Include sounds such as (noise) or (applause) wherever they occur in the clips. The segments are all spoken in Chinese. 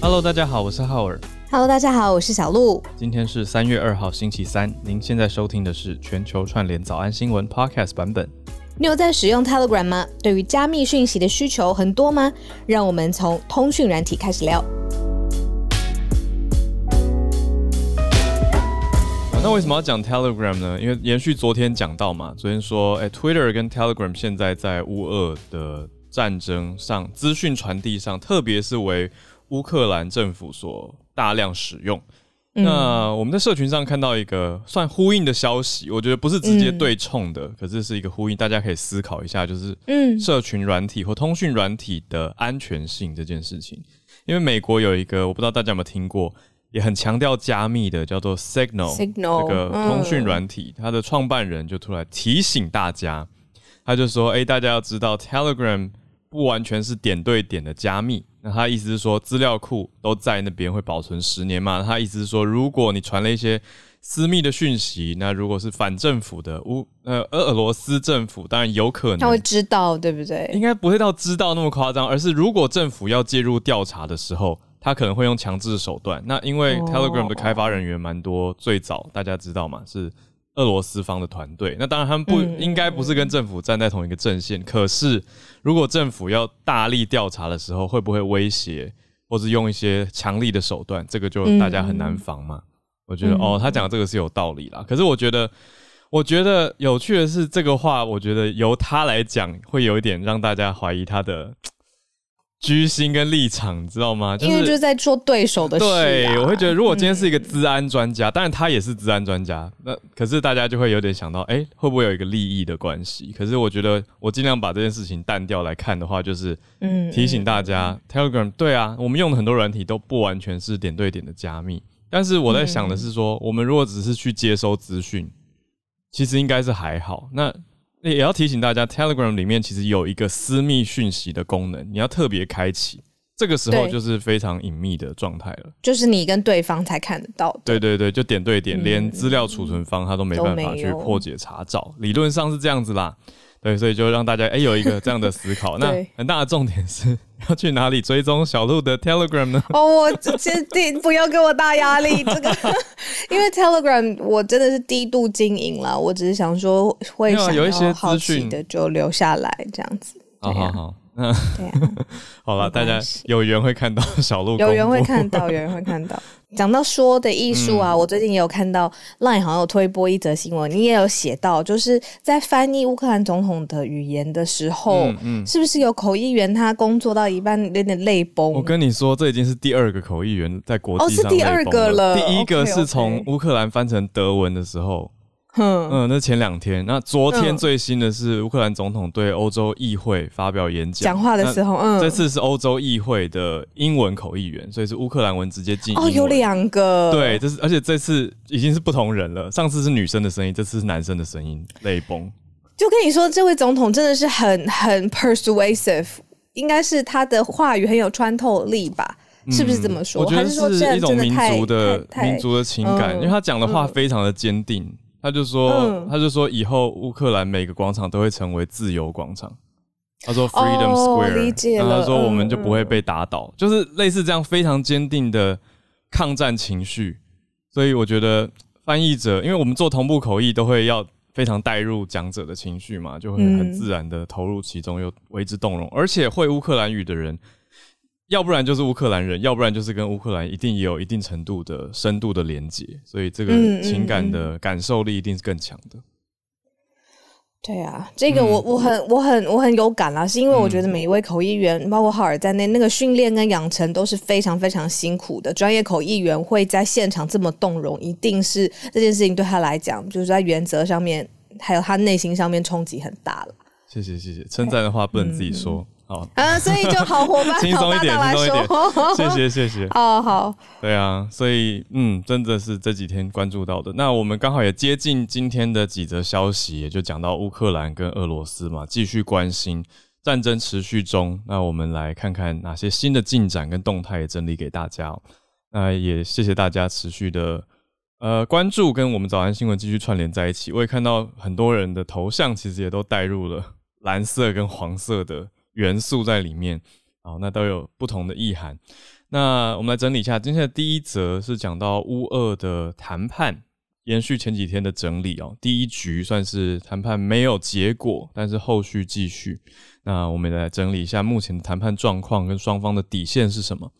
Hello，大家好，我是浩尔。Hello，大家好，我是小鹿。今天是三月二号，星期三。您现在收听的是全球串联早安新闻 Podcast 版本。你有在使用 Telegram 吗？对于加密讯息的需求很多吗？让我们从通讯软体开始聊。那为什么要讲 Telegram 呢？因为延续昨天讲到嘛，昨天说，哎，Twitter 跟 Telegram 现在在乌俄的战争上，资讯传递上，特别是为乌克兰政府所大量使用。那我们在社群上看到一个算呼应的消息，我觉得不是直接对冲的，可是是一个呼应，大家可以思考一下，就是嗯社群软体或通讯软体的安全性这件事情。因为美国有一个，我不知道大家有没有听过，也很强调加密的，叫做 Signal。Signal 这个通讯软体，它的创办人就突然提醒大家，他就说：“哎、大家要知道，Telegram 不完全是点对点的加密。那他意思是说，资料库都在那边会保存十年嘛？他意思是说，如果你传了一些私密的讯息，那如果是反政府的乌呃俄罗斯政府，当然有可能他会知道，对不对应？该不会到知道那么夸张，而是如果政府要介入调查的时候，他可能会用强制手段。那因为哦 Telegram 的开发人员蛮多，最早大家知道嘛，是俄罗斯方的团队。那当然他们不、嗯应该不是跟政府站在同一个阵线，可是如果政府要大力调查的时候，会不会威胁或是用一些强力的手段？这个就大家很难防嘛。我觉得、嗯哦，他讲的这个是有道理啦。可是我觉得。我觉得有趣的是，这个话，我觉得由他来讲，会有一点让大家怀疑他的居心跟立场，你知道吗？就因为就是在做对手的事、啊。对，我会觉得，如果今天是一个治安专家，当然他也是治安专家，那可是大家就会有点想到，哎、会不会有一个利益的关系？可是我觉得，我尽量把这件事情淡掉来看的话，就是嗯提醒大家、t e l e g r a m 对啊，我们用的很多软体都不完全是点对点的加密，但是我在想的是说，我们如果只是去接收资讯，其实应该是还好。那也要提醒大家，Telegram 里面其实有一个私密讯息的功能，你要特别开启，这个时候就是非常隐秘的状态了。就是你跟对方才看得到。对对对，就点对点，连资料储存方他都没办法去破解查找，理论上是这样子啦。对，所以就让大家哎、有一个这样的思考。(laughs) 那很大的重点是要去哪里追踪小鹿的 Telegram 呢？哦，我坚定不要给我大压力，这个 (laughs) 因为 Telegram 我真的是低度经营了，我只是想说会想有一些要好资讯奇的就留下来这样子。好好好，嗯对啊，(laughs) 好了，大家有缘会看到小鹿，有缘会。看到，有缘会看到。讲到说的艺术嗯。啊，我最近也有看到 LINE 好像有推播一则新闻，你也有写到，就是在翻译乌克兰总统的语言的时候，嗯嗯，是不是有口译员他工作到一半有点泪崩？我跟你说，这已经是第二个口译员在国哦际上是第二个了。第一个是从乌克兰翻成德文的时候，哼，嗯，那前两天。那昨天嗯最新的是乌克兰总统对欧洲议会发表演讲，讲话的时候，嗯，这次是欧洲议会的英文口译员，所以是乌克兰文直接进英哦。有两个，对，这是而且这次已经是不同人了，上次是女生的声音，这次是男生的声音，泪崩。就跟你说，这位总统真的是很很 persuasive，应该是他的话语很有穿透力吧？是不是这么说？嗯我觉得还是一种民族的民族的情感，嗯因为他讲的话嗯非常的坚定，他就说，嗯他就说以后乌克兰每个广场都会成为自由广场。他说 Freedom 哦 Square，、他说我们嗯就不会被打倒，就是类似这样非常坚定的抗战情绪。所以我觉得翻译者，因为我们做同步口译都会要非常带入讲者的情绪嘛，就会很嗯自然的投入其中，又为之动容。而且会乌克兰语的人，要不然就是乌克兰人，要不然就是跟乌克兰一定也有一定程度的深度的连接，所以这个情感的感受力一定是更强的。对啊，这个嗯我我很我很我很有感啦，是因为我觉得每一位口译员，包括哈尔在内，那个训练跟养成都是非常非常辛苦的。专业口译员会在现场这么动容，一定是这件事情对他来讲，就是在原则上面，还有他内心上面冲击很大了。谢谢谢谢，称赞的话不能自己说，好，啊，所以就好伙伴、(laughs) 轻松一点，轻松一说，(laughs) 点，谢谢谢谢。(laughs) 哦，好，对啊，所以嗯，真的是这几天关注到的。那我们刚好也接近今天的几则消息，也就讲到乌克兰跟俄罗斯嘛，继续关心战争持续中。那我们来看看哪些新的进展跟动态，也整理给大家、哦。那也谢谢大家持续的呃关注，跟我们早安新闻继续串联在一起。我也看到很多人的头像其实也都带入了蓝色跟黄色的元素在里面。好，那都有不同的意涵。那我们来整理一下，今天的第一则是讲到乌俄的谈判，延续前几天的整理哦。第一局算是谈判没有结果，但是后续继续。那我们来整理一下目前的谈判状况跟双方的底线是什么。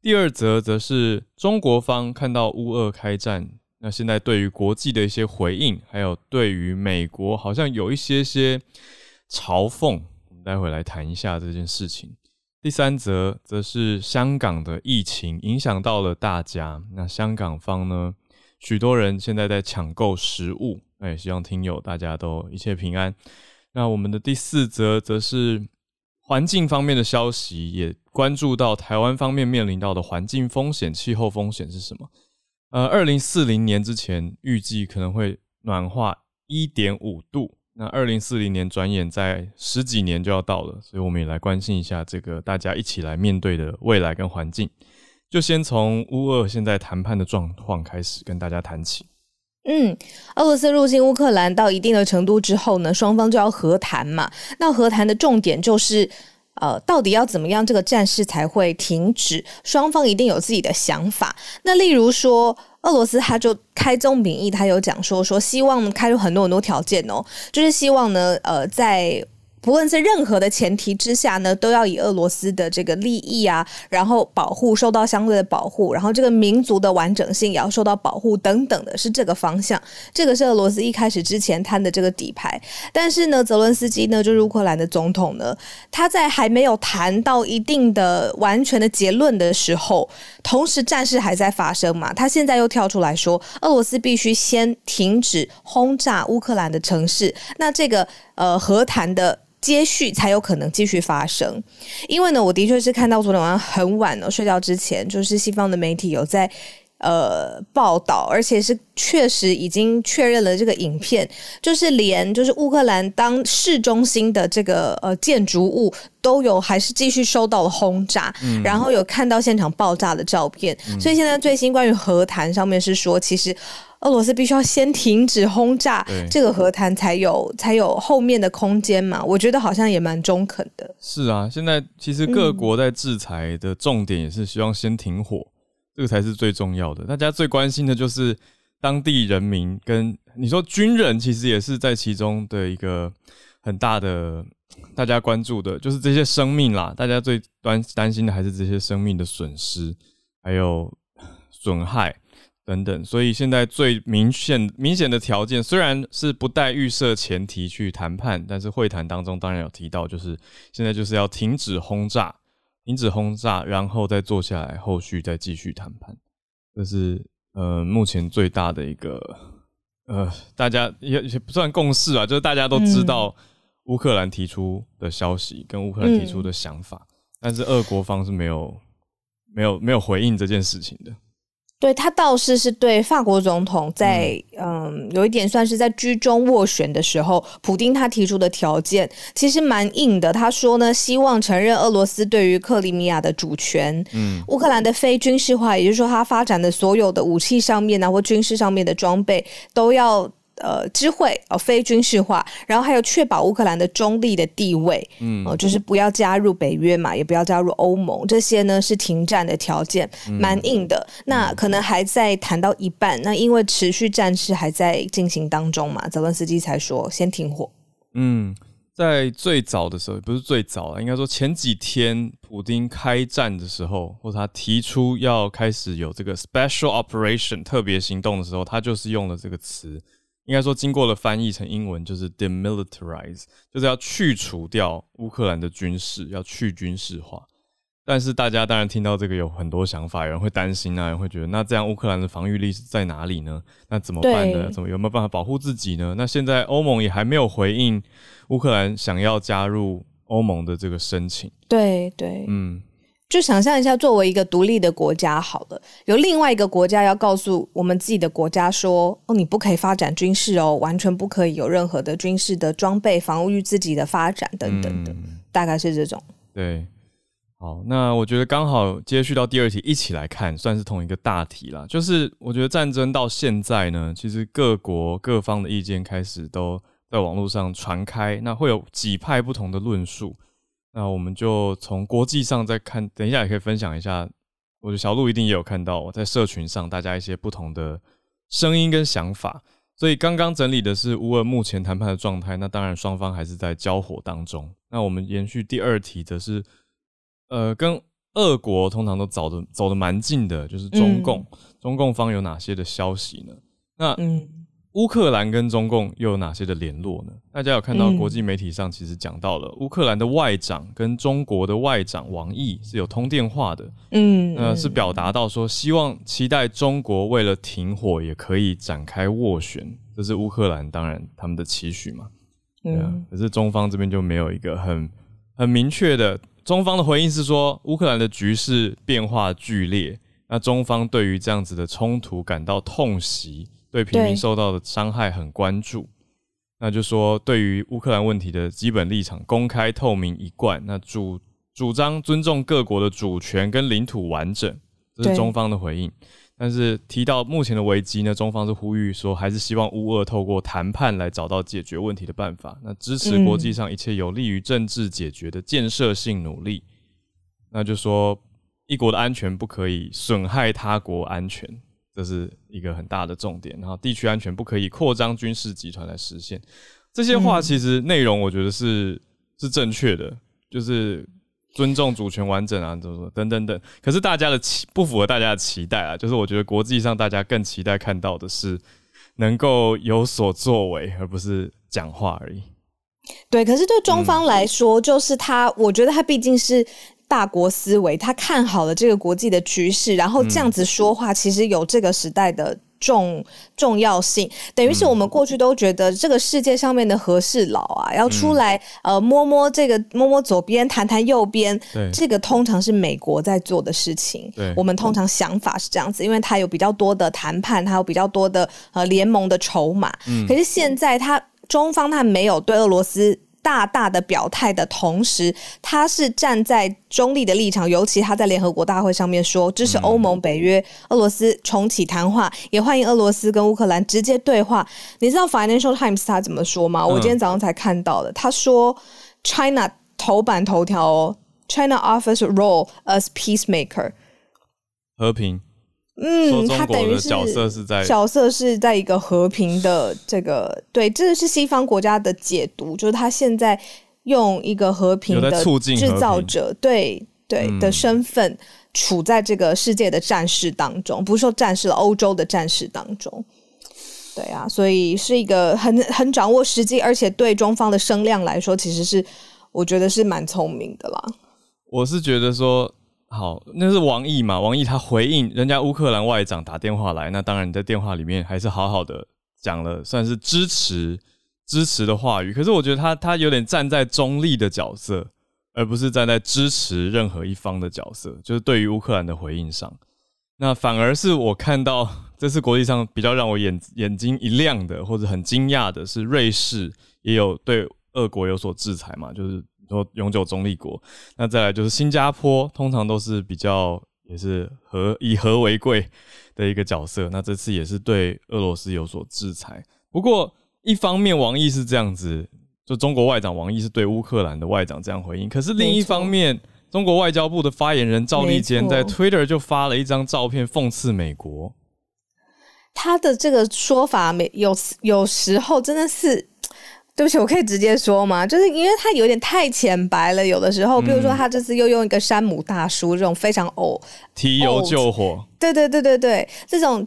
第二则则是中国方看到乌俄开战，那现在对于国际的一些回应，还有对于美国好像有一些些嘲讽，待会来谈一下这件事情。第三则则是香港的疫情影响到了大家，那香港方呢，许多人现在在抢购食物，哎，希望听友大家都一切平安。那我们的第四则则是环境方面的消息，也关注到台湾方面面临到的环境风险、气候风险是什么？呃，二零四零年之前预计可能会暖化一点五度。那二零四零年转眼在十几年就要到了，所以我们也来关心一下这个大家一起来面对的未来跟环境。就先从乌俄现在谈判的状况开始跟大家谈起。嗯，俄罗斯入侵乌克兰到一定的程度之后呢，双方就要和谈嘛。那和谈的重点就是，呃，到底要怎么样这个战事才会停止？双方一定有自己的想法。那例如说。俄罗斯他就开宗明义，他有讲说说希望开出很多很多条件哦，就是希望呢，呃，在。不论在任何的前提之下呢，都要以俄罗斯的这个利益啊，然后保护受到相对的保护，然后这个民族的完整性也要受到保护等等的，是这个方向。这个是俄罗斯一开始之前摊的这个底牌。但是呢，泽伦斯基呢，就是乌克兰的总统呢，他在还没有谈到一定的完全的结论的时候，同时战事还在发生嘛，他现在又跳出来说，俄罗斯必须先停止轰炸乌克兰的城市。那这个呃和谈的。接续才有可能继续发生，因为呢，我的确是看到昨天晚上很晚了，睡觉之前，就是西方的媒体有在呃报道，而且是确实已经确认了这个影片，就是连就是乌克兰当市中心的这个呃建筑物都有还是继续受到了轰炸，然后有看到现场爆炸的照片，所以现在最新关于和谈上面是说，其实。俄罗斯必须要先停止轰炸，这个和谈才有才有后面的空间嘛？我觉得好像也蛮中肯的。是啊，现在其实各国在制裁的重点也是希望先停火，这个才是最重要的。大家最关心的就是当地人民跟你说军人，其实也是在其中的一个很大的大家关注的，就是这些生命啦。大家最担担心的还是这些生命的损失，还有损害。等等，所以现在最明显明显的条件，虽然是不带预设前提去谈判，但是会谈当中当然有提到，就是现在就是要停止轰炸，停止轰炸，然后再坐下来，后续再继续谈判。这是呃目前最大的一个呃大家也也不算共识啊，就是大家都知道乌克兰提出的消息跟乌克兰提出的想法，但是俄国方是没有没有没有回应这件事情的。对他倒是是对法国总统在嗯有一点算是在居中斡旋的时候，普丁他提出的条件其实蛮硬的。他说呢，希望承认俄罗斯对于克里米亚的主权，嗯，乌克兰的非军事化，也就是说他发展的所有的武器上面啊或军事上面的装备都要。呃，知会哦，非军事化，然后还有确保乌克兰的中立的地位，嗯，哦，就是不要加入北约嘛，也不要加入欧盟，这些呢是停战的条件，蛮硬的。那可能还在谈到一半，那因为持续战事还在进行当中嘛，泽伦斯基才说先停火。嗯，在最早的时候，不是最早了，应该说前几天普丁开战的时候，或者他提出要开始有这个 special operation 特别行动的时候，他就是用了这个词。应该说，经过了翻译成英文，就是 demilitarize，就是要去除掉乌克兰的军事，要去军事化。但是大家当然听到这个有很多想法，有人会担心啊，有人会觉得，那这样乌克兰的防御力是在哪里呢？那怎么办呢？怎么有没有办法保护自己呢？那现在欧盟也还没有回应乌克兰想要加入欧盟的这个申请。对对，嗯。就想象一下，作为一个独立的国家，好了，有另外一个国家要告诉我们自己的国家说：“哦，你不可以发展军事哦，完全不可以有任何的军事的装备，防御自己的发展等等的，大概是这种。”对，好，那我觉得刚好接续到第二题一起来看，算是同一个大题啦。就是我觉得战争到现在呢，其实各国各方的意见开始都在网络上传开，那会有几派不同的论述。那我们就从国际上再看，等一下也可以分享一下。我觉得小鹿一定也有看到我在社群上大家一些不同的声音跟想法。所以刚刚整理的是乌俄目前谈判的状态，那当然双方还是在交火当中。那我们延续第二题，则是呃，跟俄国通常都走的走的蛮近的，就是中共，中共方有哪些的消息呢？那乌克兰跟中共又有哪些的联络呢？大家有看到国际媒体上其实讲到了乌克兰的外长跟中国的外长王毅是有通电话的，嗯，呃，是表达到说希望期待中国为了停火也可以展开斡旋，这是乌克兰当然他们的期许嘛，对啊，可是中方这边就没有一个很很明确的，中方的回应是说乌克兰的局势变化剧烈，那中方对于这样子的冲突感到痛惜。对平民受到的伤害很关注，那就说对于乌克兰问题的基本立场公开透明一贯，那主主张尊重各国的主权跟领土完整，这是中方的回应。但是提到目前的危机呢，中方是呼吁说，还是希望乌俄透过谈判来找到解决问题的办法，那支持国际上一切有利于政治解决的建设性努力。那就说一国的安全不可以损害他国安全。这是一个很大的重点，然后地区安全不可以扩张军事集团来实现。这些话其实内容我觉得是是正确的，就是尊重主权完整啊，怎么等等等。可是大家的期不符合大家的期待啊，就是我觉得国际上大家更期待看到的是能够有所作为，而不是讲话而已。对，可是对中方来说，就是他，我觉得他毕竟是。大国思维，他看好了这个国际的局势，然后这样子说话，其实有这个时代的重重要性。等于是我们过去都觉得这个世界上面的和事佬啊，要出来呃摸摸这个摸摸左边，谈谈右边，这个通常是美国在做的事情。我们通常想法是这样子，因为他有比较多的谈判，他有比较多的呃联盟的筹码。可是现在他中方他没有对俄罗斯。大大的表态的同时，他是站在中立的立场，尤其他在联合国大会上面说支持欧盟、北约、俄罗斯重启谈话，也欢迎俄罗斯跟乌克兰直接对话。你知道 Financial Times 他怎么说吗？我今天早上才看到的。他说，China 头版头条哦，China offers role as peacemaker，和平。嗯，他等于是角色是在角色是在一个和平的这个对，这是西方国家的解读，就是他现在用一个和平的制造者对对的身份处在这个世界的战事当中，不是说战士了，欧洲的战事当中，对啊，所以是一个很很掌握时机，而且对中方的声量来说，其实是我觉得是蛮聪明的啦。我是觉得说。好，那是王毅嘛？王毅他回应人家乌克兰外长打电话来，那当然你在电话里面还是好好的讲了，算是支持支持的话语。可是我觉得他他有点站在中立的角色，而不是站在支持任何一方的角色。就是对于乌克兰的回应上，那反而是我看到 (laughs) 这次国际上比较让我眼眼睛一亮的，或者很惊讶的是，瑞士也有对俄国有所制裁嘛？就是。说永久中立国，那再来就是新加坡，通常都是比较也是和以和为贵的一个角色。那这次也是对俄罗斯有所制裁。不过一方面，王毅是这样子，就中国外长王毅是对乌克兰的外长这样回应。可是另一方面，中国外交部的发言人赵立坚在 Twitter 就发了一张照片讽刺美国。他的这个说法，没有有时候真的是。对不起，我可以直接说吗？就是因为他有点太浅白了，有的时候，比如说他这次又用一个山姆大叔这种非常偶提油救火，对对对对对，这种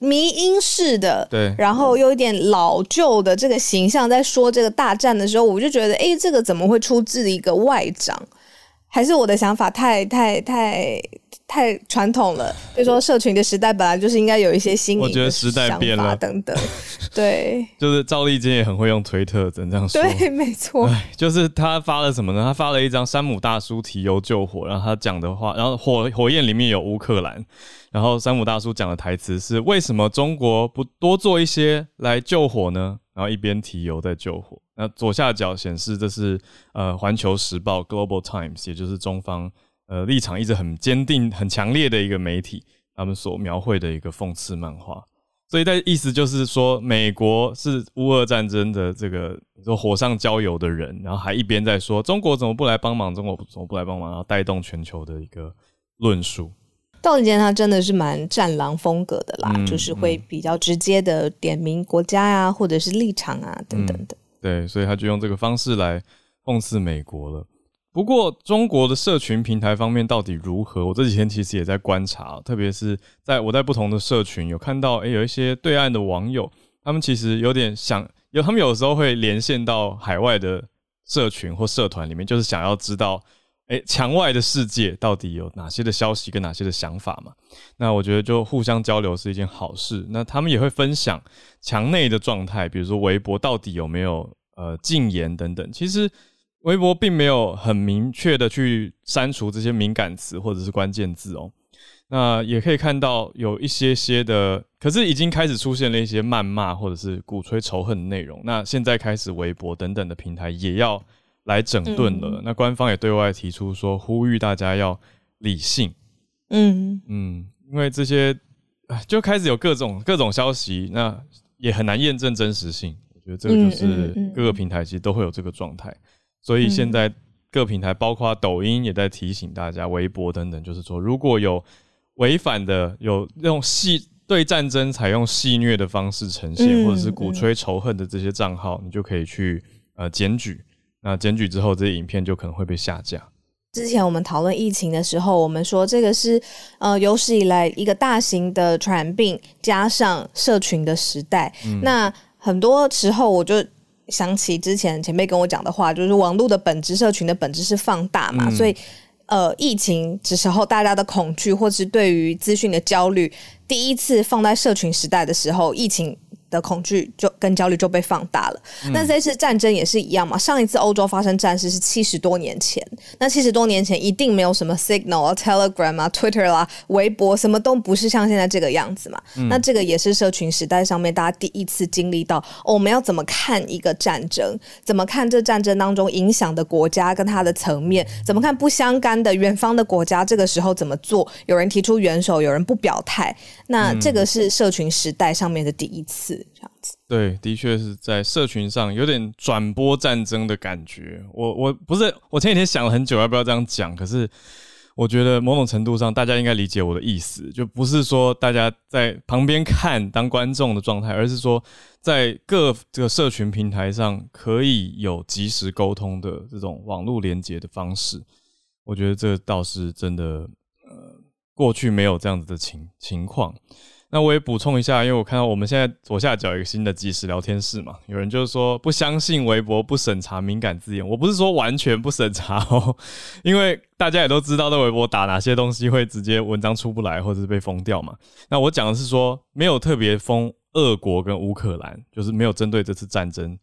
迷音式的，对，然后又一点老旧的这个形象，在说这个大战的时候，我就觉得，哎，这个怎么会出自一个外长？还是我的想法太太太？太传统了，就说社群的时代本来就是应该有一些新我觉得时代变了等等，对，(laughs) 就是赵丽坚也很会用推特，怎这样说？对，没错。就是他发了什么呢？他发了一张山姆大叔提油救火，然后他讲的话，然后火火焰里面有乌克兰，然后山姆大叔讲的台词是：为什么中国不多做一些来救火呢？然后一边提油在救火。那左下角显示这是呃环球时报 Global Times，也就是中方。呃，立场一直很坚定、很强烈的一个媒体，他们所描绘的一个讽刺漫画。所以在意思就是说，美国是乌俄战争的这个说火上浇油的人，然后还一边在说中国怎么不来帮忙，中国怎么不来帮忙，然后带动全球的一个论述。赵立坚他真的是蛮战狼风格的啦，就是会比较直接的点名国家啊，或者是立场啊等等的。对，所以他就用这个方式来讽刺美国了。不过，中国的社群平台方面到底如何？我这几天其实也在观察，特别是在我在不同的社群有看到，诶，有一些对岸的网友，他们其实有点想，有他们有时候会连线到海外的社群或社团里面，就是想要知道，诶，墙外的世界到底有哪些的消息跟哪些的想法嘛？那我觉得就互相交流是一件好事。那他们也会分享墙内的状态，比如说微博到底有没有呃禁言等等，其实。微博并没有很明确的去删除这些敏感词或者是关键字哦，那也可以看到有一些些的，可是已经开始出现了一些谩骂或者是鼓吹仇恨的内容。那现在开始微博等等的平台也要来整顿了。那官方也对外提出说，呼吁大家要理性。嗯嗯，因为这些就开始有各种各种消息，那也很难验证真实性。我觉得这个就是各个平台其实都会有这个状态。所以现在各平台，包括抖音，也在提醒大家，微博等等，就是说，如果有违反的，有用戏对战争采用戏虐的方式呈现，或者是鼓吹仇恨的这些账号，你就可以去呃检举。那检举之后，这些影片就可能会被下架。之前我们讨论疫情的时候，我们说这个是呃有史以来一个大型的传染病加上社群的时代。那很多时候我就。想起之前前辈跟我讲的话，就是网络的本质、社群的本质是放大嘛，所以呃，疫情的时候大家的恐惧或是对于资讯的焦虑，第一次放在社群时代的时候，疫情。的恐惧就跟焦虑就被放大了。那这次战争也是一样嘛？上一次欧洲发生战事是七十多年前，那七十多年前一定没有什么 Signal 啊、Telegram 啊、Twitter 啦、微博，什么都不是像现在这个样子嘛。那这个也是社群时代上面大家第一次经历到，我们要怎么看一个战争？怎么看这战争当中影响的国家跟它的层面？怎么看不相干的远方的国家？这个时候怎么做？有人提出援手，有人不表态。那这个是社群时代上面的第一次。这样子，对，的确是在社群上有点转播战争的感觉。我我不是，我前几天想了很久要不要这样讲，可是我觉得某种程度上大家应该理解我的意思，就不是说大家在旁边看当观众的状态，而是说在各这个社群平台上可以有及时沟通的这种网络连接的方式。我觉得这倒是真的，呃，过去没有这样子的情情况。那我也补充一下，因为我看到我们现在左下角有一个新的即时聊天室嘛，有人就是说不相信微博不审查敏感字眼，我不是说完全不审查哦，(laughs) 因为大家也都知道在微博打哪些东西会直接文章出不来或者是被封掉嘛。那我讲的是说没有特别封俄国跟乌克兰，就是没有针对这次战争，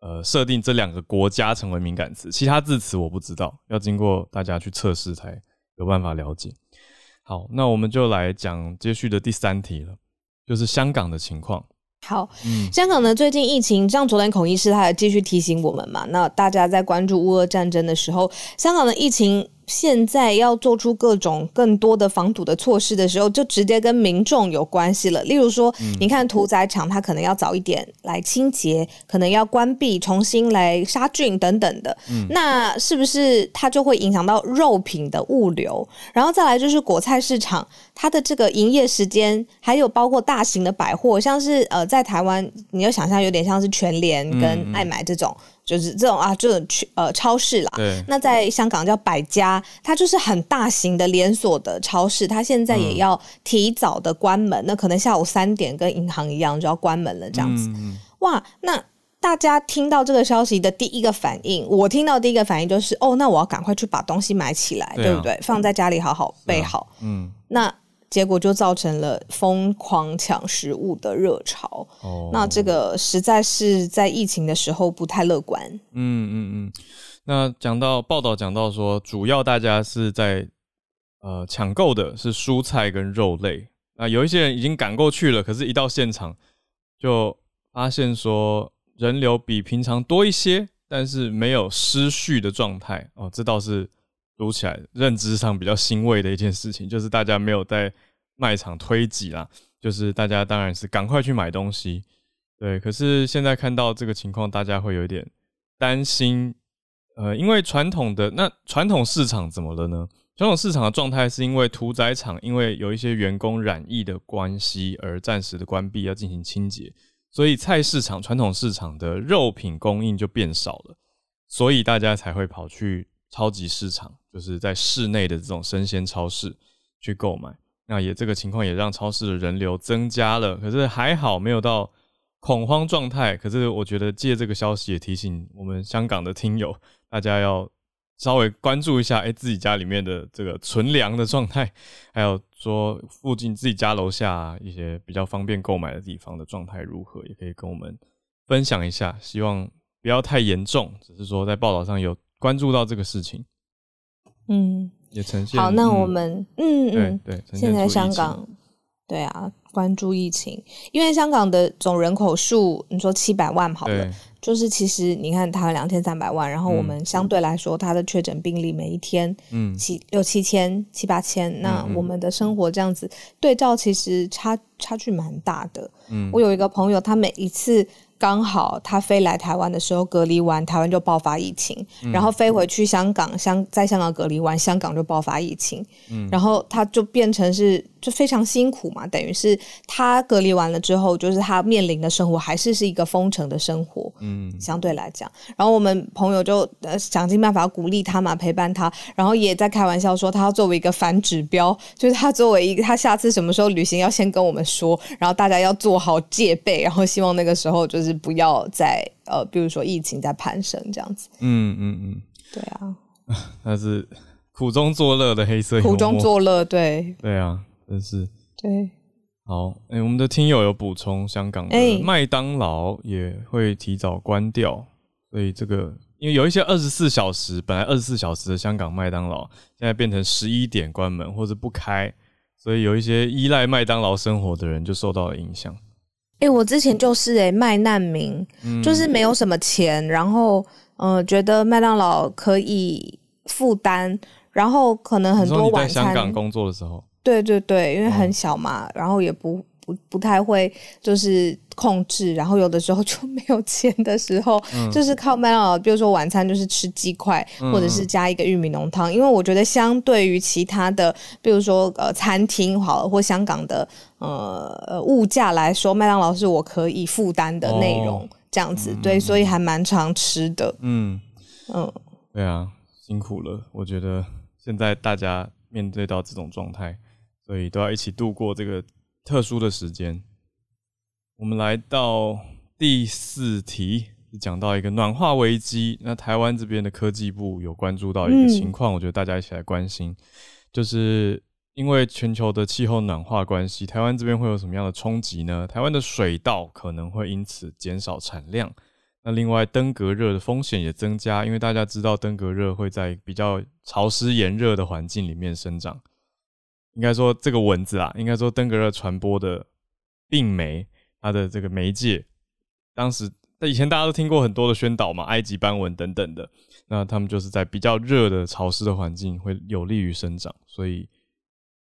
呃，设定这两个国家成为敏感词，其他字词我不知道，要经过大家去测试才有办法了解。好，那我们就来讲接续的第三题了，就是香港的情况。好，香港呢最近疫情，像昨天孔医师他也继续提醒我们嘛，那大家在关注乌俄战争的时候，香港的疫情。现在要做出各种更多的防堵的措施的时候，就直接跟民众有关系了。例如说，你看屠宰场，它可能要早一点来清洁，可能要关闭、重新来杀菌等等的。那是不是它就会影响到肉品的物流？然后再来就是果菜市场，它的这个营业时间，还有包括大型的百货，像是呃，在台湾，你要想象有点像是全联跟爱买这种。就是这种啊，这种去呃超市啦。那在香港叫百家，它就是很大型的连锁的超市，它现在也要提早的关门。那可能下午三点跟银行一样就要关门了，这样子。哇，那大家听到这个消息的第一个反应，我听到第一个反应就是，哦，那我要赶快去把东西买起来，对不对？放在家里好好备好。嗯，那。结果就造成了疯狂抢食物的热潮。哦，那这个实在是在疫情的时候不太乐观。嗯嗯嗯。那讲到报道讲到说，主要大家是在呃抢购的是蔬菜跟肉类。那有一些人已经赶过去了，可是一到现场就发现说人流比平常多一些，但是没有失序的状态。哦，这倒是。读起来认知上比较欣慰的一件事情，就是大家没有在卖场推挤啦，就是大家当然是赶快去买东西，对。可是现在看到这个情况，大家会有点担心，呃，因为传统的那传统市场怎么了呢？传统市场的状态是因为屠宰场因为有一些员工染疫的关系而暂时的关闭，要进行清洁，所以菜市场传统市场的肉品供应就变少了，所以大家才会跑去超级市场，就是在室内的这种生鲜超市去购买。那也这个情况也让超市的人流增加了，可是还好没有到恐慌状态。可是我觉得借这个消息也提醒我们香港的听友，大家要稍微关注一下，哎，自己家里面的这个存粮的状态，还有说附近自己家楼下一些比较方便购买的地方的状态如何，也可以跟我们分享一下。希望不要太严重，只是说在报道上有关注到这个事情。嗯。也呈现好，那我们嗯嗯对，现在香港对啊，关注疫情，因为香港的总人口数，你说七百万好了，就是其实你看它两千三百万，然后我们相对来说，它的确诊病例每一天嗯七六七千七八千，那我们的生活这样子对照，其实差差距蛮大的。嗯，我有一个朋友，他每一次。刚好他飞来台湾的时候隔离完，台湾就爆发疫情，然后飞回去香港，香在香港隔离完，香港就爆发疫情，然后他就变成是。就非常辛苦嘛，等于是他隔离完了之后，就是他面临的生活还是是一个封城的生活，嗯，相对来讲。然后我们朋友就呃想尽办法鼓励他嘛，陪伴他，然后也在开玩笑说，他要作为一个反指标，就是他作为一个他下次什么时候旅行要先跟我们说，然后大家要做好戒备，然后希望那个时候就是不要再呃，比如说疫情在攀升这样子。嗯嗯嗯，对啊，(laughs) 那是苦中作乐的黑色苦中作乐，对对啊。真是对，好哎，我们的听友有补充，香港的麦当劳也会提早关掉，所以这个因为有一些二十四小时，本来二十四小时的香港麦当劳，现在变成十一点关门或者不开，所以有一些依赖麦当劳生活的人就受到了影响。哎，我之前就是哎卖难民，就是没有什么钱，然后嗯觉得麦当劳可以负担，然后可能很多晚餐。香港工作的时候。对对对，因为很小嘛，然后也不不不太会就是控制，然后有的时候 (laughs) 就没有钱的时候，就是靠麦当劳，比如说晚餐就是吃鸡块，或者是加一个玉米浓汤。因为我觉得相对于其他的，比如说呃餐厅好了，或香港的呃呃物价来说，麦当劳是我可以负担的内容，这样子对，所以还蛮常吃的。嗯嗯，对啊，辛苦了，我觉得现在大家面对到这种状态。所以都要一起度过这个特殊的时间。我们来到第四题，讲到一个暖化危机。那台湾这边的科技部有关注到一个情况，我觉得大家一起来关心，就是因为全球的气候暖化关系，台湾这边会有什么样的冲击呢？台湾的水稻可能会因此减少产量。那另外登革热的风险也增加，因为大家知道登革热会在比较潮湿炎热的环境里面生长。应该说这个蚊子啊，应该说登革热传播的病媒，它的这个媒介，当时以前大家都听过很多的宣导嘛，埃及斑纹等等的，那他们就是在比较热的潮湿的环境会有利于生长，所以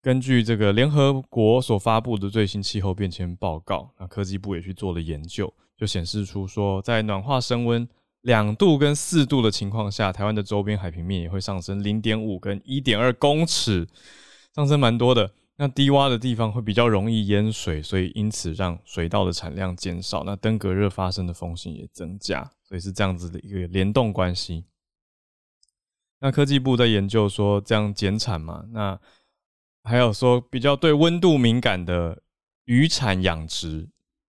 根据这个联合国所发布的最新气候变迁报告，那科技部也去做了研究，就显示出说，在暖化升温两度跟四度的情况下，台湾的周边海平面也会上升零点五跟一点二公尺。上升蛮多的，那低洼的地方会比较容易淹水，所以因此让水稻的产量减少，那登革热发生的风险也增加，所以是这样子的一个联动关系。那科技部在研究说这样减产嘛，那还有说比较对温度敏感的渔产养殖，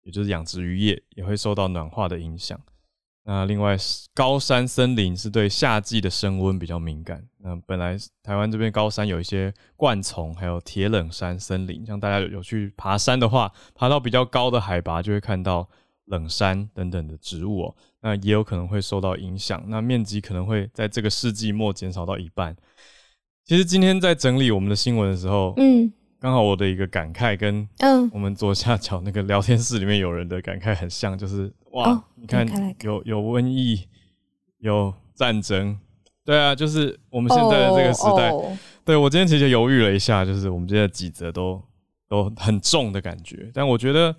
也就是养殖渔业也会受到暖化的影响。那另外，高山森林是对夏季的升温比较敏感。那本来台湾这边高山有一些灌丛，还有铁冷山森林，像大家有去爬山的话，爬到比较高的海拔就会看到冷杉等等的植物哦。那也有可能会受到影响，那面积可能会在这个世纪末减少到一半。其实今天在整理我们的新闻的时候，嗯，刚好我的一个感慨跟嗯我们左下角那个聊天室里面有人的感慨很像，就是。哇，你看，有有瘟疫，有战争，对啊，就是我们现在的这个时代。对我今天其实犹豫了一下，就是我们今天的几则都都很重的感觉。但我觉得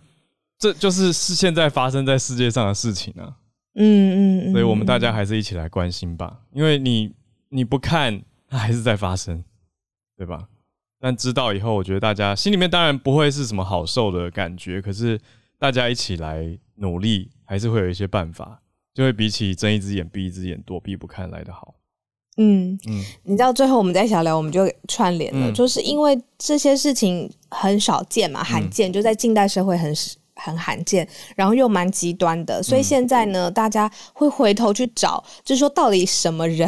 这就是是现在发生在世界上的事情啊。嗯嗯，所以我们大家还是一起来关心吧，因为你你不看，它还是在发生，对吧？但知道以后，我觉得大家心里面当然不会是什么好受的感觉，可是大家一起来努力，还是会有一些办法，就会比起睁一只眼闭一只眼躲避不看来的好。嗯嗯，你知道最后我们在小聊，我们就串联了，就是因为这些事情很少见嘛，罕见，就在近代社会很很罕见，然后又蛮极端的，所以现在呢，大家会回头去找，就是说到底什么人，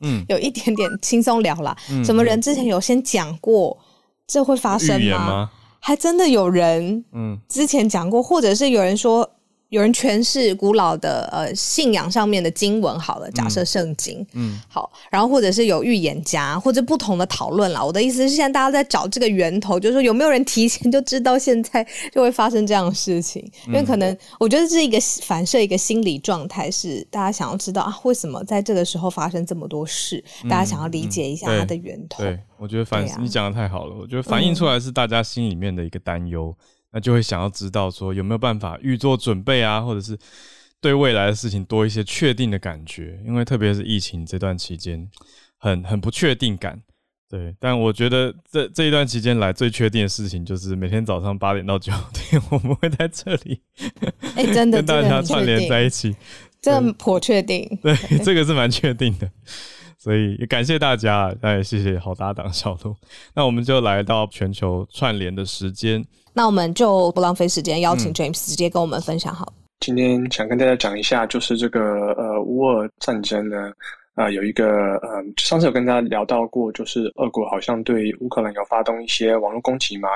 嗯，有一点点轻松聊了，什么人之前有先讲过这会发生吗？还真的有人，嗯，之前讲过，或者是有人说。有人诠释古老的呃信仰上面的经文，好了，假设圣经，嗯，好，然后或者是有预言家或者不同的讨论啦。我的意思是，现在大家在找这个源头，就是说有没有人提前就知道现在就会发生这样的事情？(laughs) 因为可能我觉得是一个反射，一个心理状态，是大家想要知道啊，为什么在这个时候发生这么多事？大家想要理解一下它的源头。对，我觉得反你讲的太好了，我觉得反映出来是大家心里面的一个担忧。那就会想要知道说有没有办法预做准备啊，或者是对未来的事情多一些确定的感觉，因为特别是疫情这段期间，很很不确定感。对，但我觉得这这一段期间来最确定的事情就是每天早上八点到九点，我们会在这里，哎，真的跟大家串联在一起，这颇确定。(laughs) 对，这个是蛮确定的。所以也感谢大家，也谢谢好搭档小鹿。那我们就来到全球串联的时间。那我们就不浪费时间，邀请 James 直接跟我们分享好。今天想跟大家讲一下，就是这个呃乌俄战争呢，啊有一个呃上次有跟大家聊到过，就是俄国好像对乌克兰有发动一些网络攻击嘛。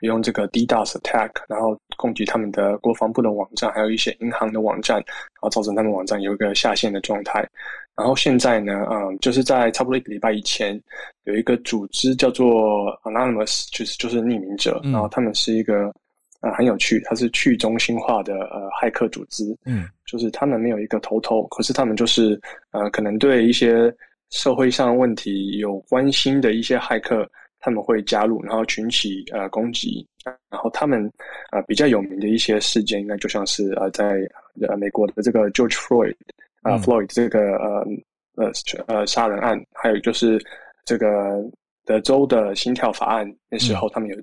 用这个 DDoS attack，然后攻击他们的国防部的网站，还有一些银行的网站，然后造成他们网站有一个下线的状态。然后现在呢，嗯，就是在差不多一个礼拜以前，有一个组织叫做 Anonymous，就是就是匿名者，然后他们是一个呃很有趣，它是去中心化的呃骇客组织，嗯，就是他们没有一个头头，可是他们就是呃可能对一些社会上问题有关心的一些骇客。他们会加入，然后群起呃攻击，然后他们呃比较有名的一些事件，应该就像是呃在呃美国的这个 George Floyd 啊 Floyd 这个呃呃呃杀人案，还有就是这个德州的心跳法案那时候，他们有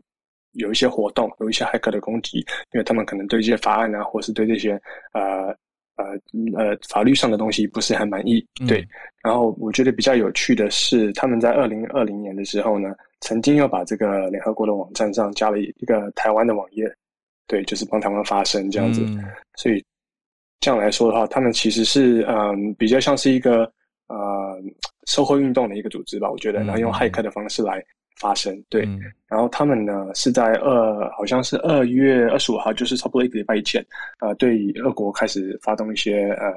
有一些活动，有一些骇客的攻击，因为他们可能对这些法案啊，或是对这些呃呃呃法律上的东西不是很满意，对。然后我觉得比较有趣的是，他们在二零二零年的时候呢。曾经又把这个联合国的网站上加了一个台湾的网页，对，就是帮台湾发声这样子。所以这样来说的话，他们其实是嗯比较像是一个呃社会运动的一个组织吧，我觉得，然后用骇客的方式来发生。对，然后他们呢是在二好像是二月二十五号，就是差不多一个礼拜以前，呃，对俄国开始发动一些呃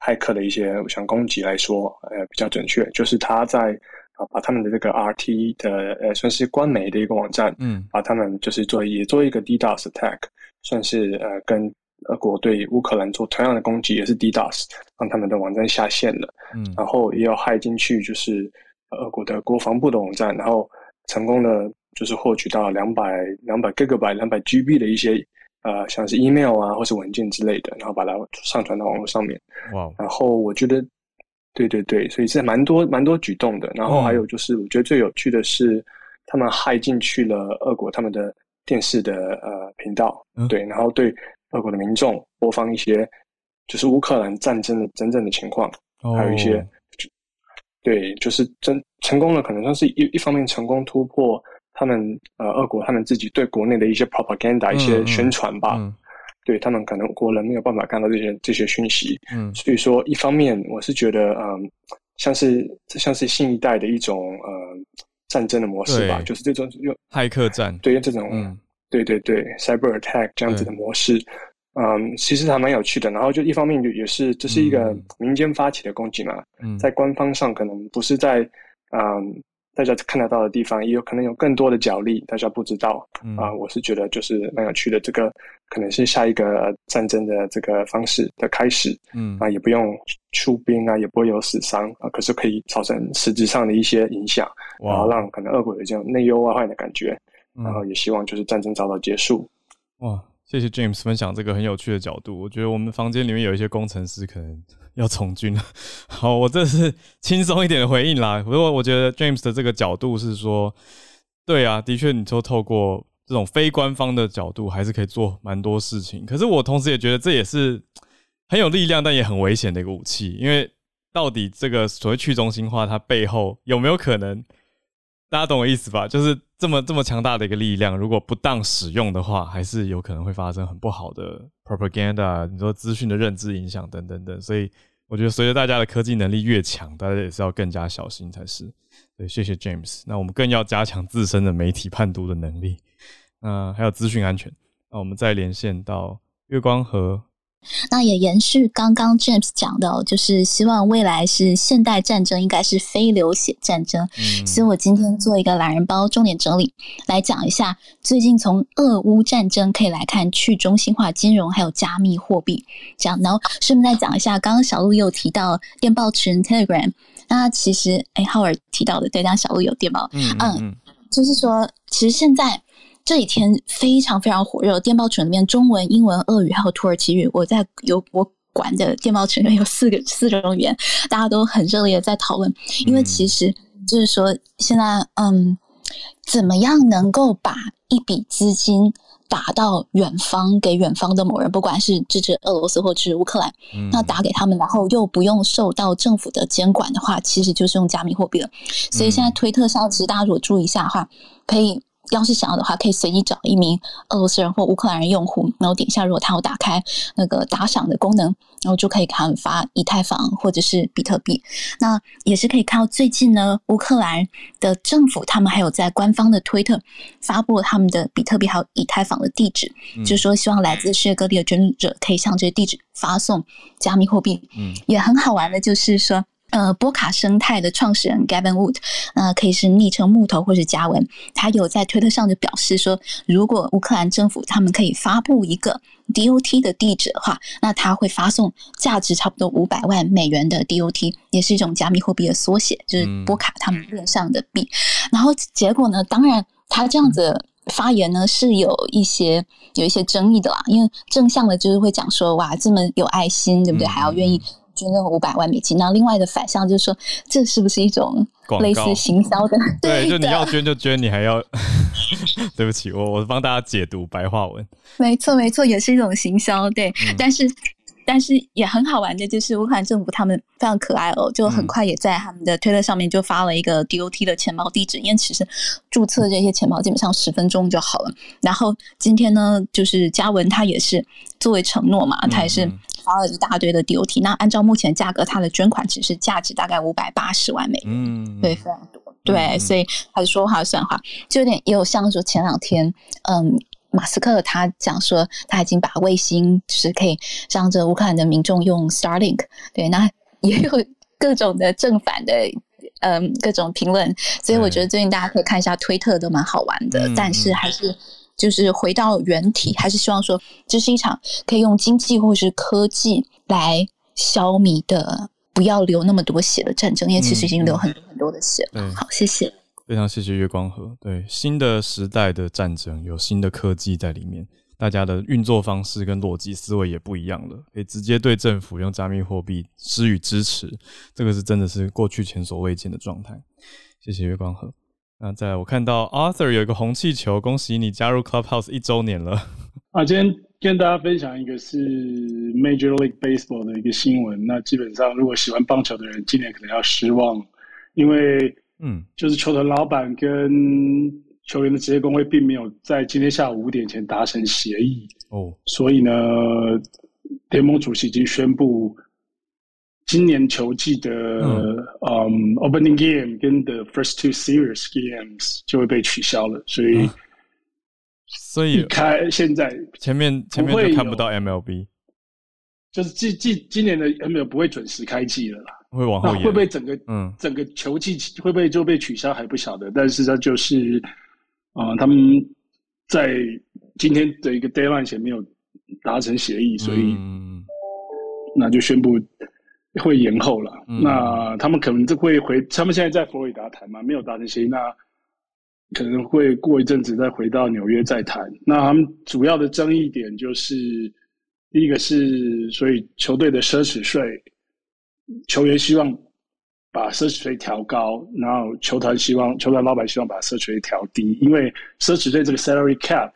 骇客的一些想攻击来说，呃比较准确，就是他在。啊，把他们的这个 RT 的呃，算是官媒的一个网站，嗯，把他们就是做也做一个 DDoS attack，算是呃跟俄国对乌克兰做同样的攻击，也是 DDoS，让他们的网站下线了，嗯，然后也有害进去就是俄国的国防部的网站，然后成功的就是获取到两百两百 Gigabyte 两百 GB 的一些呃像是 email 啊或是文件之类的，然后把它上传到网络上面，哇，然后我觉得。对对对，所以是蛮多蛮多举动的。然后还有就是，我觉得最有趣的是，他们害进去了俄国他们的电视的呃频道，对，然后对俄国的民众播放一些就是乌克兰战争的真正的情况，还有一些对，就是真成功了，可能算是一一方面成功突破他们呃俄国他们自己对国内的一些 propaganda 一些宣传吧。对他们可能国人没有办法看到这些这些讯息，嗯，所以说一方面我是觉得，嗯，像是像是新一代的一种呃战争的模式吧，就是这种用骇客战，对这种，嗯，对对对，cyber attack 这样子的模式，嗯，其实还蛮有趣的。然后就一方面就也是这是一个民间发起的攻击嘛，嗯，在官方上可能不是在，嗯。大家看得到的地方，也有可能有更多的角力，大家不知道啊。我是觉得就是蛮有趣的，这个可能是下一个战争的这个方式的开始。嗯啊，也不用出兵啊，也不会有死伤啊，可是可以造成实质上的一些影响，然后让可能俄国有这种内忧外患的感觉。然后也希望就是战争早早结束。哇，谢谢 James 分享这个很有趣的角度。我觉得我们房间里面有一些工程师可能 (laughs) 要从军了。(laughs) 好，我这是轻松一点的回应啦。不过我觉得 James 的这个角度是说，对啊，的确，你说透过这种非官方的角度，还是可以做蛮多事情。可是我同时也觉得这也是很有力量，但也很危险的一个武器，因为。到底这个所谓去中心化，它背后有没有可能？大家懂我意思吧？就是这么这么强大的一个力量，如果不当使用的话，还是有可能会发生很不好的 propaganda。你说资讯的认知影响等等等，所以我觉得随着大家的科技能力越强，大家也是要更加小心才是。对，谢谢 James。那我们更要加强自身的媒体判读的能力，那还有资讯安全。那我们再连线到月光河。那也延续刚刚 James 讲的，就是希望未来是现代战争应该是非流血战争。嗯，所以我今天做一个懒人包重点整理，来讲一下最近从俄乌战争可以来看去中心化金融还有加密货币这样，然后顺便再讲一下，刚刚小鹿有提到电报群 Telegram，那其实哎浩尔提到的，对，让小鹿有电报，嗯嗯，就是说其实现在。这几天非常非常火热，电报群里面中文、英文、俄语还有土耳其语，我在有我管的电报群里面有四个 (laughs) 四种语言，大家都很热烈的在讨论。因为其实就是说，现在嗯，怎么样能够把一笔资金打到远方，给远方的某人，不管是支持俄罗斯或支持乌克兰，那打给他们，然后又不用受到政府的监管的话，其实就是用加密货币了。所以现在推特上，其实大家如果注意一下的话，可以。要是想要的话，可以随机找一名俄罗斯人或乌克兰人用户，然后点一下，如果他有打开那个打赏的功能，然后就可以看他们发以太坊或者是比特币。那也是可以看到最近呢，乌克兰的政府他们还有在官方的推特发布了他们的比特币还有以太坊的地址，就是说希望来自世界各地的捐助者可以向这些地址发送加密货币。嗯，也很好玩的，就是说。呃，波卡生态的创始人 Gavin Wood，呃可以是昵称木头或是加文，他有在推特上就表示说，如果乌克兰政府他们可以发布一个 DOT 的地址的话，那他会发送价值差不多五百万美元的 DOT，也是一种加密货币的缩写，就是波卡他们链上的币。然后结果呢，当然他这样子发言呢是有一些有一些争议的啦，因为正向的就是会讲说，哇，这么有爱心，对不对？还要愿意。捐那个五百万美金，那另外的反向就是说，这是不是一种类似行销的？(laughs) 对，就你要捐就捐，你还要 (laughs) 对不起我，我帮大家解读白话文。没错，没错，也是一种行销。对，但是但是也很好玩的，就是乌克兰政府他们非常可爱哦，就很快也在他们的推特上面就发了一个 DOT 的钱包地址，因为其实注册这些钱包基本上十分钟就好了。然后今天呢，就是嘉文他也是作为承诺嘛，他也是。发了一大堆的 DOT，那按照目前价格，他的捐款其实价值大概五百八十万美元，嗯，对，非常多，对，所以他是说话算话，就有点也有像说前两天，嗯，马斯克他讲说他已经把卫星就是可以让这乌克兰的民众用 Starlink，对，那也有 (laughs) 各种的正反的，嗯，各种评论，所以我觉得最近大家可以看一下推特都蛮好玩的，但是还是。就是回到原体，还是希望说，这是一场可以用经济或是科技来消弭的，不要流那么多血的战争，因为其实已经流很多很多的血。了。好，谢谢，非常谢谢月光河。对，新的时代的战争有新的科技在里面，大家的运作方式跟逻辑思维也不一样了，可以直接对政府用加密货币施予支持，这个是真的是过去前所未见的状态。谢谢月光河。那在我看到 Arthur 有一个红气球，恭喜你加入 Clubhouse 一周年了。啊，今天跟大家分享一个是 Major League Baseball 的一个新闻。那基本上，如果喜欢棒球的人，今年可能要失望，因为嗯，就是球团老板跟球员的职业工会并没有在今天下午五点前达成协议哦，所以呢，联盟主席已经宣布。今年球季的嗯。opening game 跟 the first two series games 就会被取消了，所以所以开现在前面前面就看不到 MLB，就是今今今年的 MLB 不会准时开季了啦，会往后延，会不会整个嗯整个球季会不会就被取消还不晓得，但是它就是啊他们在今天的一个 deadline 前没有达成协议，所以那就宣布。会延后了，那他们可能就会回。他们现在在佛罗里达谈嘛，没有达成协议。那可能会过一阵子再回到纽约再谈。那他们主要的争议点就是，第一个是所以球队的奢侈税，球员希望把奢侈税调高，然后球团希望球团老板希望把奢侈税调低，因为奢侈税这个 salary cap，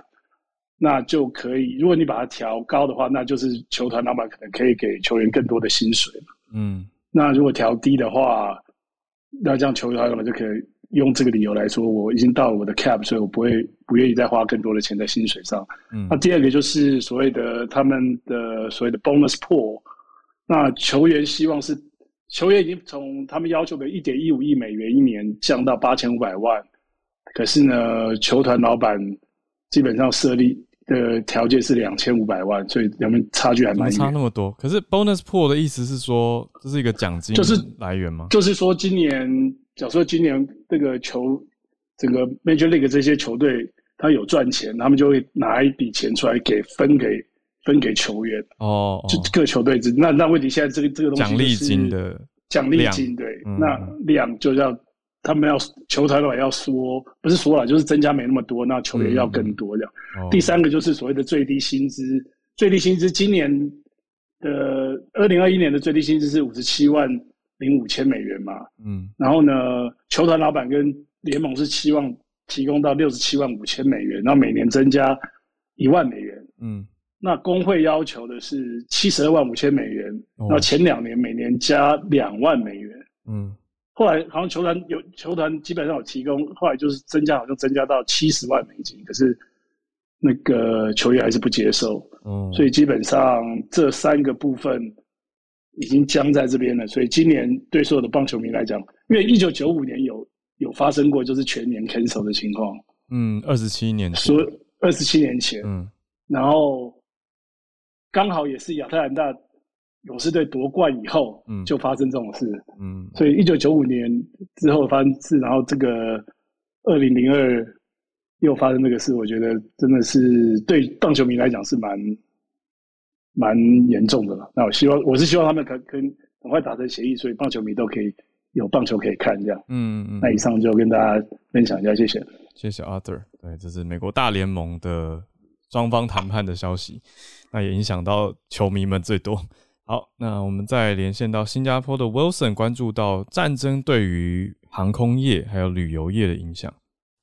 那就可以，如果你把它调高的话，那就是球团老板可能可以给球员更多的薪水嗯，那如果调低的话，那这样球团老板就可以。用这个理由来说，我已经到了我的 cap，所以我不会不愿意再花更多的钱在薪水上。嗯，那第二个就是所谓的他们的所谓的 bonus pool，那球员希望是球员已经从他们要求的一点一五亿美元一年降到八千五百万，可是呢，球团老板基本上设立的条件是两千五百万，所以两边差距还蛮差那么多。可是 bonus pool 的意思是说这是一个奖金就是来源吗？就是说今年。假设今年这个球，整个 Major League 这些球队，他有赚钱，他们就会拿一笔钱出来给分给分给球员。哦，就各球队之那那问题现在这个这个东西奖励金的奖励金对，那量就要他们要球团的话要说不是说了，就是增加没那么多，那球员要更多这样。第三个就是所谓的最低薪资，最低薪资今年的二零二一年的最低薪资是五十七万。零五千美元嘛，嗯，然后呢，球团老板跟联盟是期望提供到六十七万五千美元，然后每年增加一万美元，嗯，那工会要求的是七十二万五千美元，然后前两年每年加两万美元，嗯，后来好像球团有球团基本上有提供，后来就是增加好像增加到七十万美金，可是那个球员还是不接受，嗯，所以基本上这三个部分。已经僵在这边了，所以今年对所有的棒球迷来讲，因为一九九五年有有发生过就是全年 cancel 的情况，嗯，二十七年，说二十七年前，嗯，然后刚好也是亚特兰大勇士队夺冠以后，嗯，就发生这种事，嗯，所以一九九五年之后发生事，然后这个二零零二又发生这个事，我觉得真的是对棒球迷来讲是蛮。蛮严重的了，那我希望我是希望他们可可很快达成协议，所以棒球迷都可以有棒球可以看这样。嗯嗯。那以上就跟大家分享一下，谢谢。谢谢 Arthur。对，这是美国大联盟的双方谈判的消息，那也影响到球迷们最多。(laughs) 好，那我们再连线到新加坡的 Wilson，关注到战争对于航空业还有旅游业的影响。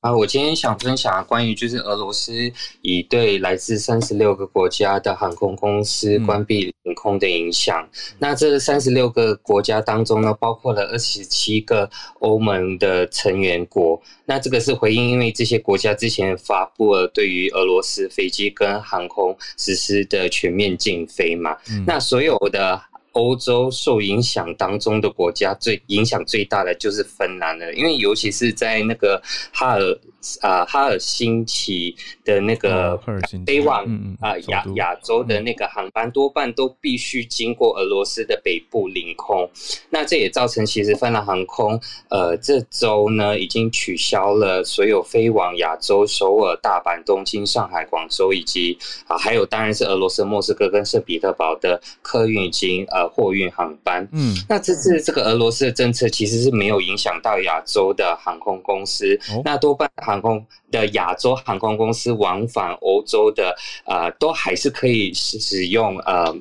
啊，我今天想分享关于就是俄罗斯已对来自三十六个国家的航空公司关闭领空的影响。那这三十六个国家当中呢，包括了二十七个欧盟的成员国。那这个是回应，因为这些国家之前发布了对于俄罗斯飞机跟航空实施的全面禁飞嘛。那所有的。欧洲受影响当中的国家，最影响最大的就是芬兰了，因为尤其是在那个哈尔。啊，哈尔辛奇的那个飞往啊亚亚洲的那个航班，多半都必须经过俄罗斯的北部领空。那这也造成，其实芬兰航空呃这周呢已经取消了所有飞往亚洲首尔、大阪、东京、上海、广州以及啊还有当然是俄罗斯莫斯科跟圣彼得堡的客运已经呃货运航班。嗯，那这次这个俄罗斯的政策其实是没有影响到亚洲的航空公司，那多半航。航空的亚洲航空公司往返欧洲的，呃，都还是可以使用呃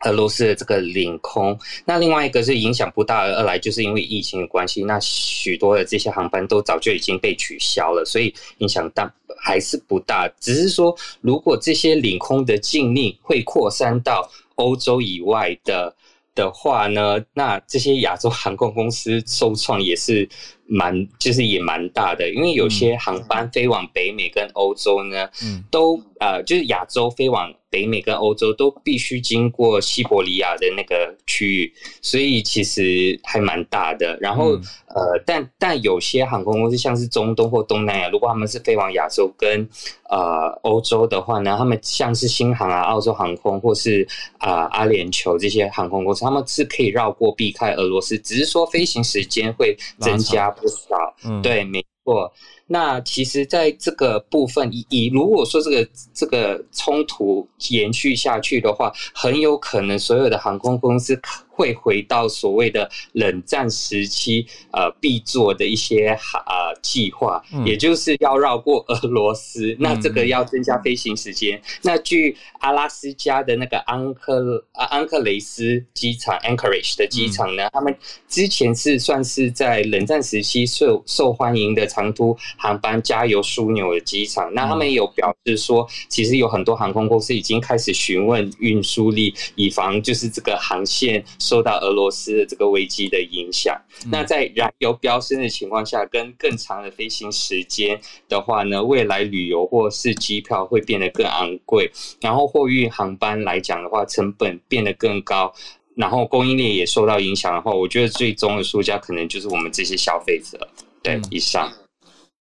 俄罗斯的这个领空。那另外一个是影响不大，二来就是因为疫情的关系，那许多的这些航班都早就已经被取消了，所以影响大还是不大。只是说，如果这些领空的禁令会扩散到欧洲以外的的话呢，那这些亚洲航空公司受创也是。蛮就是也蛮大的，因为有些航班飞往北美跟欧洲呢，嗯都呃就是亚洲飞往北美跟欧洲都必须经过西伯利亚的那个区域，所以其实还蛮大的。然后呃，但但有些航空公司像是中东或东南亚，如果他们是飞往亚洲跟呃欧洲的话呢，他们像是新航啊、澳洲航空或是啊阿联酋这些航空公司，他们是可以绕过避开俄罗斯，只是说飞行时间会增加。不少，嗯对，没错。那其实，在这个部分，以以如果说这个这个冲突延续下去的话，很有可能所有的航空公司。会回到所谓的冷战时期，呃，必做的一些呃计划，也就是要绕过俄罗斯。那这个要增加飞行时间。那据阿拉斯加的那个安克安克雷斯机场 （Anchorage） 的机场呢，他们之前是算是在冷战时期受受欢迎的长途航班加油枢纽的机场。那他们有表示说，其实有很多航空公司已经开始询问运输力，以防就是这个航线。受到俄罗斯的这个危机的影响，那在燃油飙升的情况下，跟更长的飞行时间的话呢，未来旅游或是机票会变得更昂贵，然后货运航班来讲的话，成本变得更高，然后供应链也受到影响的话，我觉得最终的输家可能就是我们这些消费者。对，以上，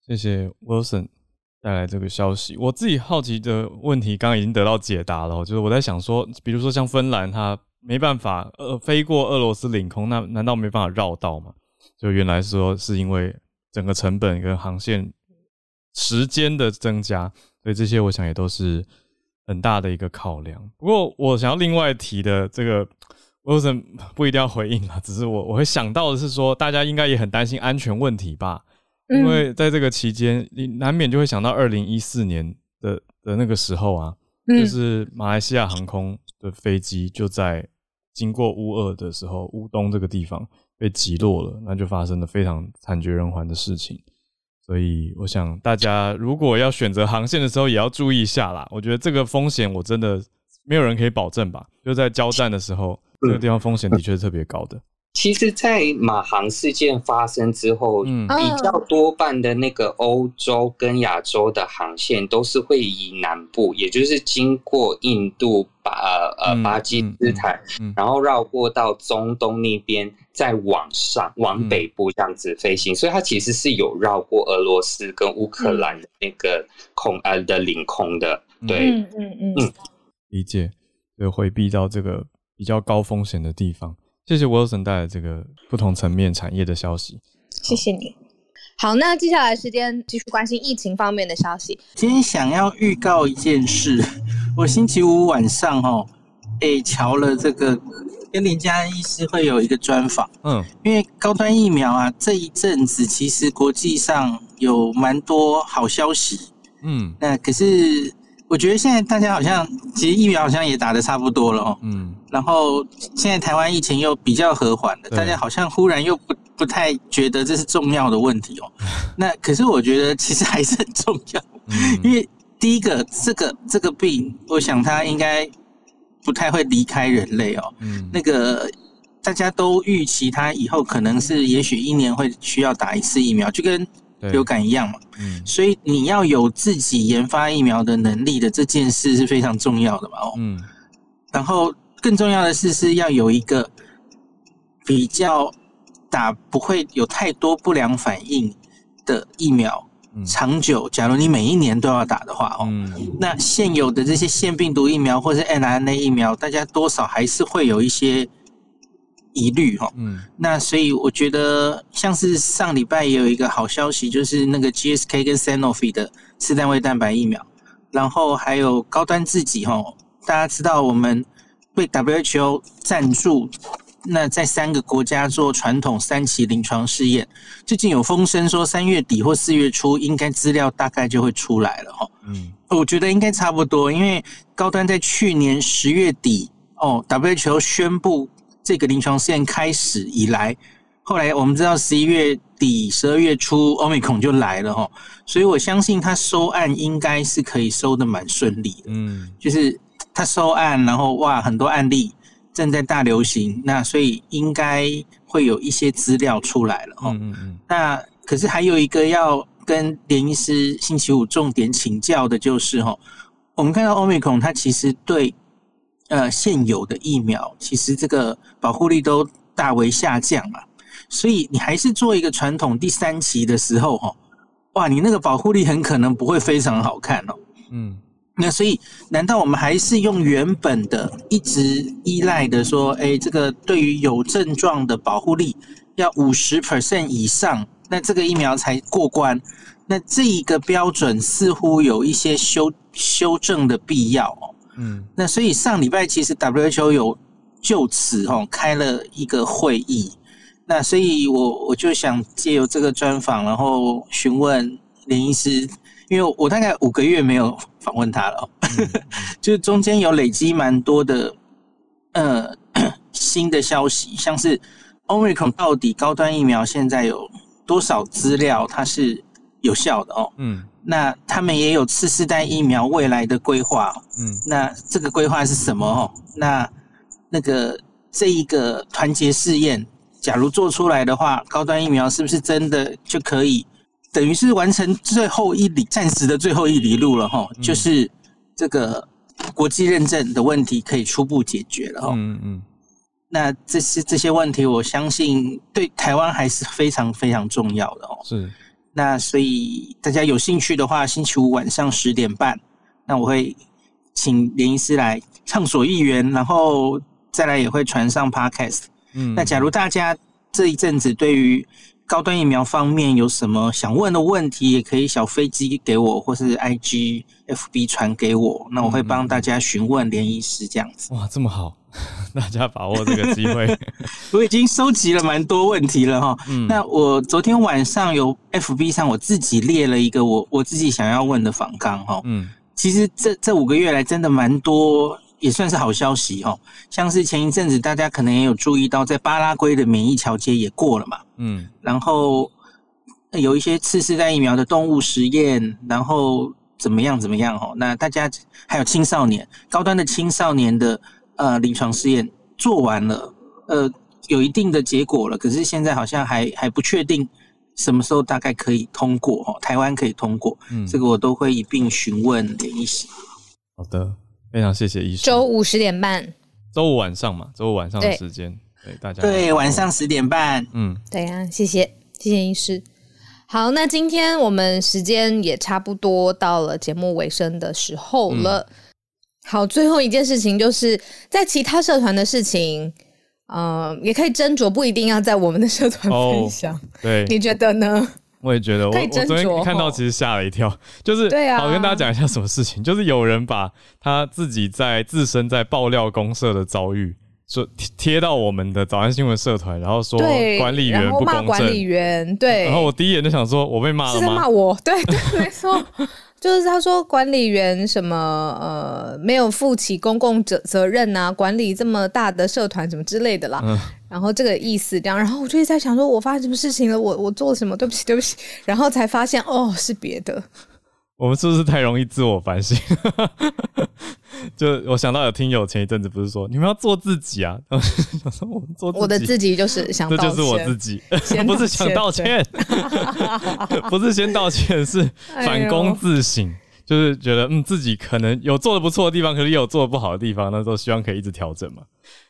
谢谢 Wilson 带来这个消息。我自己好奇的问题，刚刚已经得到解答了，就是我在想说，比如说像芬兰，它没办法，呃，飞过俄罗斯领空，那难道没办法绕道吗？就原来说是因为整个成本跟航线时间的增加，所以这些我想也都是很大的一个考量。不过我想要另外提的这个，我什么不一定要回应啊？只是我我会想到的是说，大家应该也很担心安全问题吧？因为在这个期间，你难免就会想到二零一四年的的那个时候啊，就是马来西亚航空的飞机就在。经过乌二的时候，乌东这个地方被击落了，那就发生了非常惨绝人寰的事情。所以，我想大家如果要选择航线的时候，也要注意一下啦。我觉得这个风险，我真的没有人可以保证吧。就在交战的时候，这个地方风险的确是特别高的。其实，在马航事件发生之后，嗯，比较多半的那个欧洲跟亚洲的航线都是会以南部，也就是经过印度、巴呃巴基斯坦，然后绕过到中东那边，再往上往北部这样子飞行，所以它其实是有绕过俄罗斯跟乌克兰的那个空呃的领空的，对，嗯嗯。嗯，理解，就回避到这个比较高风险的地方。谢谢 Wilson 带来这个不同层面产业的消息。谢谢你。好，那接下来时间继续关心疫情方面的消息。今天想要预告一件事，我星期五晚上哦，诶，瞧了这个跟林佳恩医师会有一个专访。嗯，因为高端疫苗啊，这一阵子其实国际上有蛮多好消息。嗯，那可是。我觉得现在大家好像，其实疫苗好像也打的差不多了哦。嗯。然后现在台湾疫情又比较和缓了，大家好像忽然又不不太觉得这是重要的问题哦。(laughs) 那可是我觉得其实还是很重要，因为第一个这个这个病，我想它应该不太会离开人类哦。嗯。那个大家都预期它以后可能是也许一年会需要打一次疫苗，就跟。流感一样嘛，嗯，所以你要有自己研发疫苗的能力的这件事是非常重要的嘛，哦，嗯，然后更重要的是是要有一个比较打不会有太多不良反应的疫苗，长久。假如你每一年都要打的话，哦，那现有的这些腺病毒疫苗或者 mRNA 疫苗，大家多少还是会有一些。疑虑哈，嗯，那所以我觉得像是上礼拜也有一个好消息，就是那个 GSK 跟 Sanofi 的次单位蛋白疫苗，然后还有高端自己哈，大家知道我们被 WHO 赞助，那在三个国家做传统三期临床试验，最近有风声说三月底或四月初应该资料大概就会出来了哈，嗯，我觉得应该差不多，因为高端在去年十月底哦，WHO 宣布。这个临床试验开始以来，后来我们知道十一月底、十二月初，欧美孔就来了哈，所以我相信他收案应该是可以收的蛮顺利的。嗯，就是他收案，然后哇，很多案例正在大流行，那所以应该会有一些资料出来了哈。嗯嗯。那可是还有一个要跟连医师星期五重点请教的就是哈，我们看到欧美孔它其实对。呃，现有的疫苗其实这个保护力都大为下降了，所以你还是做一个传统第三期的时候，哦，哇，你那个保护力很可能不会非常好看哦。嗯，那所以难道我们还是用原本的一直依赖的说，哎，这个对于有症状的保护力要五十 percent 以上，那这个疫苗才过关？那这一个标准似乎有一些修修正的必要哦。嗯，那所以上礼拜其实 WHO 有就此哦开了一个会议。那所以我我就想借由这个专访，然后询问林医师，因为我大概五个月没有访问他了，(laughs) 就是中间有累积蛮多的呃 (coughs) 新的消息，像是 Omicron 到底高端疫苗现在有多少资料它是有效的哦，嗯，那他们也有次世代疫苗未来的规划，嗯，那这个规划是什么哦？那那个这一个团结试验。假如做出来的话，高端疫苗是不是真的就可以等于是完成最后一里暂时的最后一里路了哈？就是这个国际认证的问题可以初步解决了哈。嗯嗯。那这些这些问题，我相信对台湾还是非常非常重要的哦。是。那所以大家有兴趣的话，星期五晚上十点半，那我会请连医师来畅所欲言，然后再来也会传上 Podcast。那假如大家这一阵子对于高端疫苗方面有什么想问的问题，也可以小飞机给我，或是 I G F B 传给我，那我会帮大家询问联医师这样子。哇，这么好，(laughs) 大家把握这个机会。(laughs) 我已经收集了蛮多问题了哈。那我昨天晚上有 F B 上我自己列了一个我我自己想要问的访纲哈。嗯，其实这这五个月来真的蛮多。也算是好消息哦，像是前一阵子大家可能也有注意到，在巴拉圭的免疫桥接也过了嘛，嗯，然后有一些次世代疫苗的动物实验，然后怎么样怎么样哦，那大家还有青少年高端的青少年的呃临床试验做完了，呃，有一定的结果了，可是现在好像还还不确定什么时候大概可以通过哦，台湾可以通过，嗯，这个我都会一并询问连医师。好的。非常谢谢医生。周五十点半，周五晚上嘛，周五晚上的时间，对大家。对，晚上十点半。嗯，对啊，谢谢，谢谢医师。好，那今天我们时间也差不多到了节目尾声的时候了。好，最后一件事情就是在其他社团的事情，嗯，也可以斟酌，不一定要在我们的社团分享。对，你觉得呢？我也觉得，我我昨天看到其实吓了一跳，就是好跟大家讲一下什么事情，就是有人把他自己在自身在爆料公社的遭遇，说贴到我们的早安新闻社团，然后说管理员不公正，管理员对，然后我第一眼就想说，我被骂了吗？骂我，对对，没错。就是他说管理员什么呃没有负起公共责责任呐，管理这么大的社团什么之类的啦，然后这个意思这样，然后我就在想说，我发生什么事情了？我我做了什么？对不起对不起，然后才发现哦是别的。我们是不是太容易自我反省？(laughs) 就我想到有听友前一阵子不是说你们要做自己啊？(laughs) 想说我们做我的自己就是想，这就是我自己，(laughs) 不是想道歉，不是先道歉，是反躬自省，就是觉得嗯自己可能有做的不错的地方，可是也有做的不好的地方，那都希望可以一直调整嘛，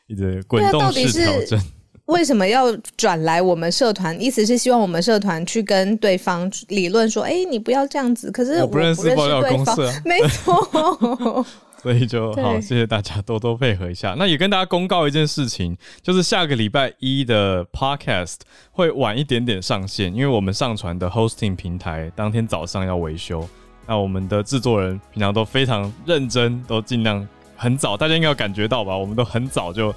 一直滚动式调整。为什么要转来我们社团？意思是希望我们社团去跟对方理论说：“哎，你不要这样子。”可是我不认识爆料公司，没错。所以就好，谢谢大家多多配合一下。那也跟大家公告一件事情，就是下个礼拜一的 Podcast 会晚一点点上线，因为我们上传的 Hosting 平台当天早上要维修。那我们的制作人平常都非常认真，都尽量很早，大家应该有感觉到吧？我们都很早就。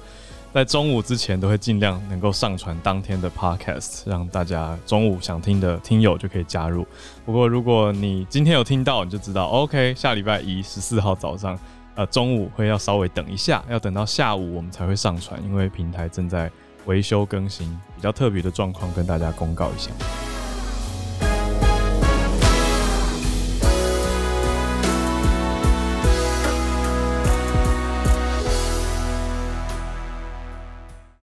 在中午之前都会尽量能够上传当天的 podcast，让大家中午想听的听友就可以加入。不过如果你今天有听到，你就知道，OK，下礼拜一十四号早上，呃，中午会要稍微等一下，要等到下午我们才会上传，因为平台正在维修更新，比较特别的状况跟大家公告一下。